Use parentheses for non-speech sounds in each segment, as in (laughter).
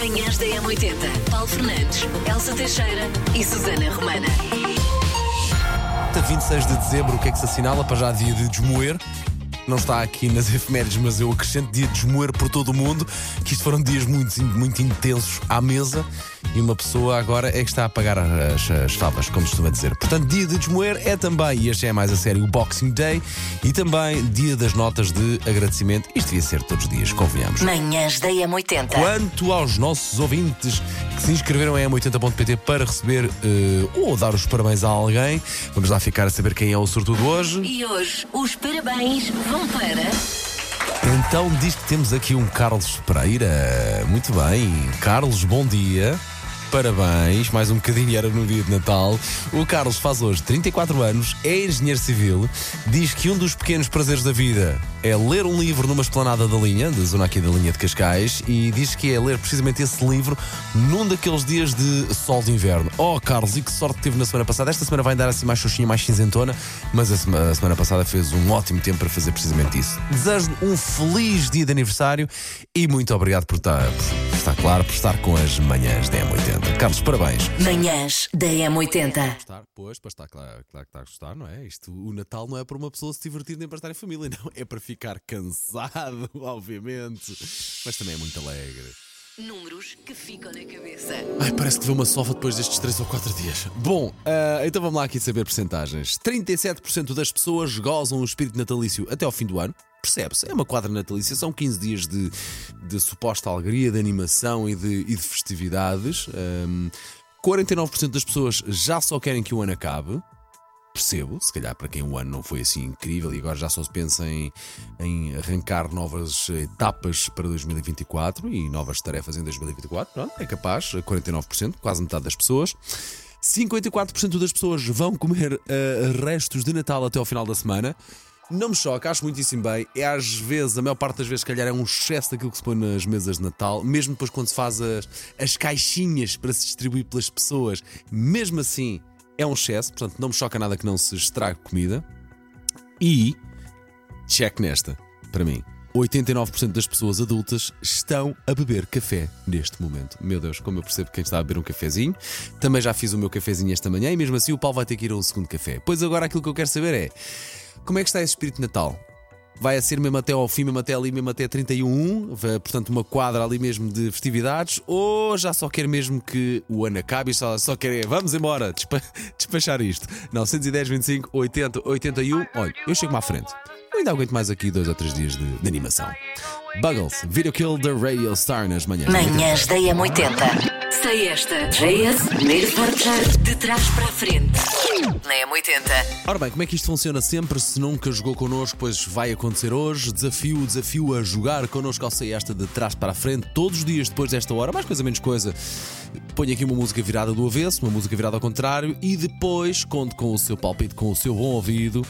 Manhãs da M80. Paulo Fernandes, Elsa Teixeira e Susana Romana. Até 26 de dezembro, o que é que se assinala para já dia de desmoer? Não está aqui nas efemérides, mas eu acrescento dia de desmoer por todo o mundo, que isto foram dias muito, muito intensos à mesa e uma pessoa agora é que está a pagar as, as favas, como costuma dizer. Portanto, dia de desmoer é também, e este é mais a sério, o Boxing Day e também dia das notas de agradecimento. Isto devia ser todos os dias, convenhamos. Manhãs da M80. Quanto aos nossos ouvintes que se inscreveram em m80.pt para receber eh, ou dar os parabéns a alguém, vamos lá ficar a saber quem é o sortudo hoje. E hoje os parabéns vão para. Então diz que temos aqui um Carlos Pereira. Muito bem. Carlos, bom dia. Parabéns, mais um bocadinho era no dia de Natal. O Carlos faz hoje 34 anos, é engenheiro civil, diz que um dos pequenos prazeres da vida é ler um livro numa esplanada da linha, da zona aqui da linha de Cascais, e diz que é ler precisamente esse livro num daqueles dias de sol de inverno. Oh, Carlos, e que sorte teve na semana passada. Esta semana vai andar assim mais xoxinha, mais cinzentona, mas a semana, a semana passada fez um ótimo tempo para fazer precisamente isso. Desejo um feliz dia de aniversário e muito obrigado por estar, por estar claro, por estar com as manhãs da M80. Carlos, parabéns. Manhãs da M80. Gostar, pois, para estar claro, claro que está a gostar, não é? Isto, o Natal não é para uma pessoa se divertir nem para estar em família, não. É para ficar cansado, (laughs) obviamente. Mas também é muito alegre. Números que ficam na cabeça. Ai, parece que deu uma sova depois destes 3 ou 4 dias. Bom, ah, então vamos lá aqui saber percentagens. 37% das pessoas gozam o espírito natalício até ao fim do ano. Percebe-se, é uma quadra natalícia, são 15 dias de, de suposta alegria, de animação e de, e de festividades. Ahm, 49% das pessoas já só querem que o ano acabe. Percebo, se calhar para quem o ano não foi assim incrível e agora já só se pensa em, em arrancar novas etapas para 2024 e novas tarefas em 2024. Pronto, é capaz, 49%, quase metade das pessoas. 54% das pessoas vão comer eh, restos de Natal até ao final da semana. Não me choca, acho muitíssimo bem. É às vezes, a maior parte das vezes, se calhar, é um excesso daquilo que se põe nas mesas de Natal, mesmo depois quando se faz as, as caixinhas para se distribuir pelas pessoas. Mesmo assim, é um excesso, portanto, não me choca nada que não se estrague comida. E, check nesta, para mim. 89% das pessoas adultas estão a beber café neste momento. Meu Deus, como eu percebo quem está a beber um cafezinho. Também já fiz o meu cafezinho esta manhã e mesmo assim o Paulo vai ter que ir a um segundo café. Pois agora aquilo que eu quero saber é como é que está esse espírito de Natal? Vai a ser mesmo até ao fim, mesmo até ali, mesmo até 31, vai, portanto, uma quadra ali mesmo de festividades, ou já só quer mesmo que o ano acabe e só, só quer, vamos embora, despa- (laughs) despachar isto. 910, 25, 80, 81. Olha, eu chego-me à frente. Eu ainda aguento mais aqui dois ou três dias de, de animação. Buggles, Video Kill da Radio Star nas manhãs. Manhãs da M80. Sei esta. JS, primeiro portar de trás para a frente. Na M80. Ora bem, como é que isto funciona sempre? Se nunca jogou connosco, pois vai acontecer hoje. Desafio, desafio a jogar connosco ao sei esta de trás para a frente, todos os dias depois desta hora, mais coisa menos coisa. Ponho aqui uma música virada do avesso, uma música virada ao contrário, e depois conto com o seu palpite, com o seu bom ouvido.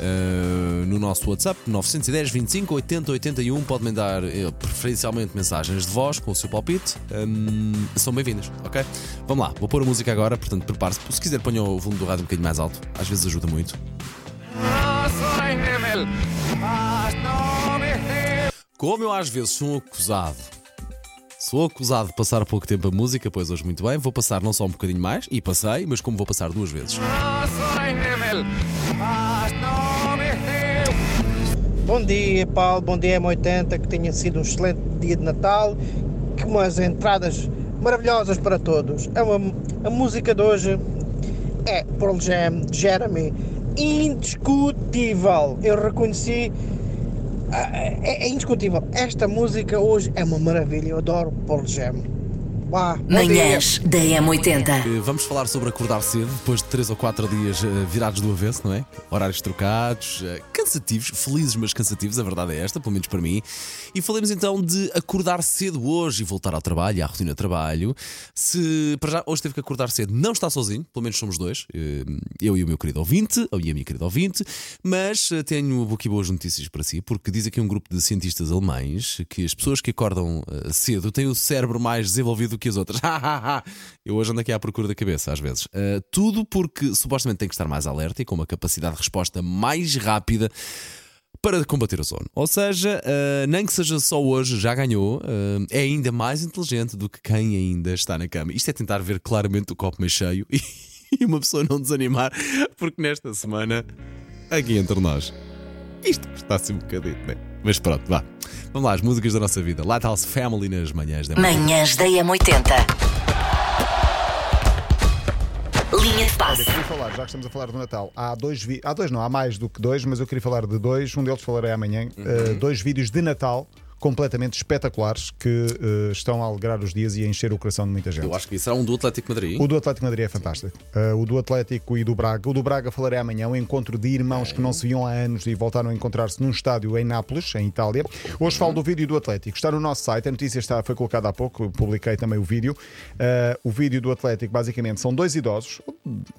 Uh, no nosso WhatsApp 910 25 80 81 pode mandar eh, preferencialmente mensagens de voz com o seu palpite. Um, são bem-vindas, ok? Vamos lá, vou pôr a música agora, portanto prepare-se. Se quiser ponha o volume do rádio um bocadinho mais alto, às vezes ajuda muito. Como eu às vezes sou acusado, sou acusado de passar pouco tempo a música, pois hoje muito bem, vou passar não só um bocadinho mais, e passei, mas como vou passar duas vezes. Bom dia, Paulo. Bom dia, M80. Que tenha sido um excelente dia de Natal. Que umas entradas maravilhosas para todos. É uma, a música de hoje é Pearl Jam, Jeremy. Indiscutível. Eu reconheci. Ah, É, é indiscutível. Esta música hoje é uma maravilha. Eu adoro Pearl Jam. Manhãs da M80. Eh, Vamos falar sobre acordar cedo, depois de 3 ou 4 dias eh, virados do avesso, não é? Horários trocados, eh, cansativos, felizes, mas cansativos, a verdade é esta, pelo menos para mim. E falemos então de acordar cedo hoje e voltar ao trabalho, à rotina de trabalho. Se para já hoje teve que acordar cedo, não está sozinho, pelo menos somos dois, eh, eu e o meu querido ouvinte, ou e a minha querida ouvinte, mas eh, tenho aqui boas notícias para si, porque diz aqui um grupo de cientistas alemães que as pessoas que acordam eh, cedo têm o cérebro mais desenvolvido que as outras. (laughs) Eu hoje ando aqui à procura da cabeça, às vezes. Tudo porque supostamente tem que estar mais alerta e com uma capacidade de resposta mais rápida para combater o sono. Ou seja, uh, nem que seja só hoje, já ganhou, uh, é ainda mais inteligente do que quem ainda está na cama. Isto é tentar ver claramente o copo meio cheio (laughs) e, uma pessoa não desanimar, porque nesta semana, aqui entre nós, isto está assim um bocadinho, né? Mas pronto, vá. Vamos lá, as músicas da nossa vida. Lighthouse Family nas manhãs da manhã. Manhãs da M80. Olha, queria falar, já que estamos a falar do Natal, há dois vi- há dois não, há mais do que dois, mas eu queria falar de dois, um deles falarei amanhã, Uhum. eh, dois vídeos de Natal completamente espetaculares que eh, estão a alegrar os dias e a encher o coração de muita gente. Eu acho que isso será um do Atlético Madrid. O do Atlético Madrid é fantástico. Eh, o do Atlético e do Braga. O do Braga falarei amanhã. O encontro de irmãos que não se viam há anos e voltaram a encontrar-se num estádio em Nápoles, em Itália. Hoje falo do vídeo do Atlético. Está no nosso site. A notícia está, foi colocada há pouco. Publiquei também o vídeo. Eh, o vídeo do Atlético, basicamente, são dois idosos.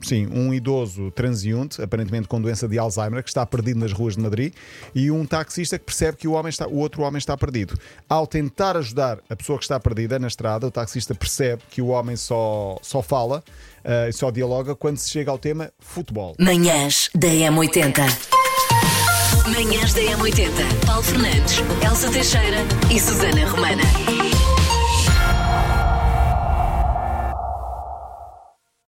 Sim, um idoso transeunte, aparentemente com doença de Alzheimer, que está perdido nas ruas de Madrid, e um taxista que percebe que o, homem está, o outro homem está perdido. Ao tentar ajudar a pessoa que está perdida na estrada, o taxista percebe que o homem só, só fala eh, e só dialoga quando se chega ao tema futebol. Manhãs da M80. Manhãs da M80. Paulo Fernandes, Elsa Teixeira e Susana Romana.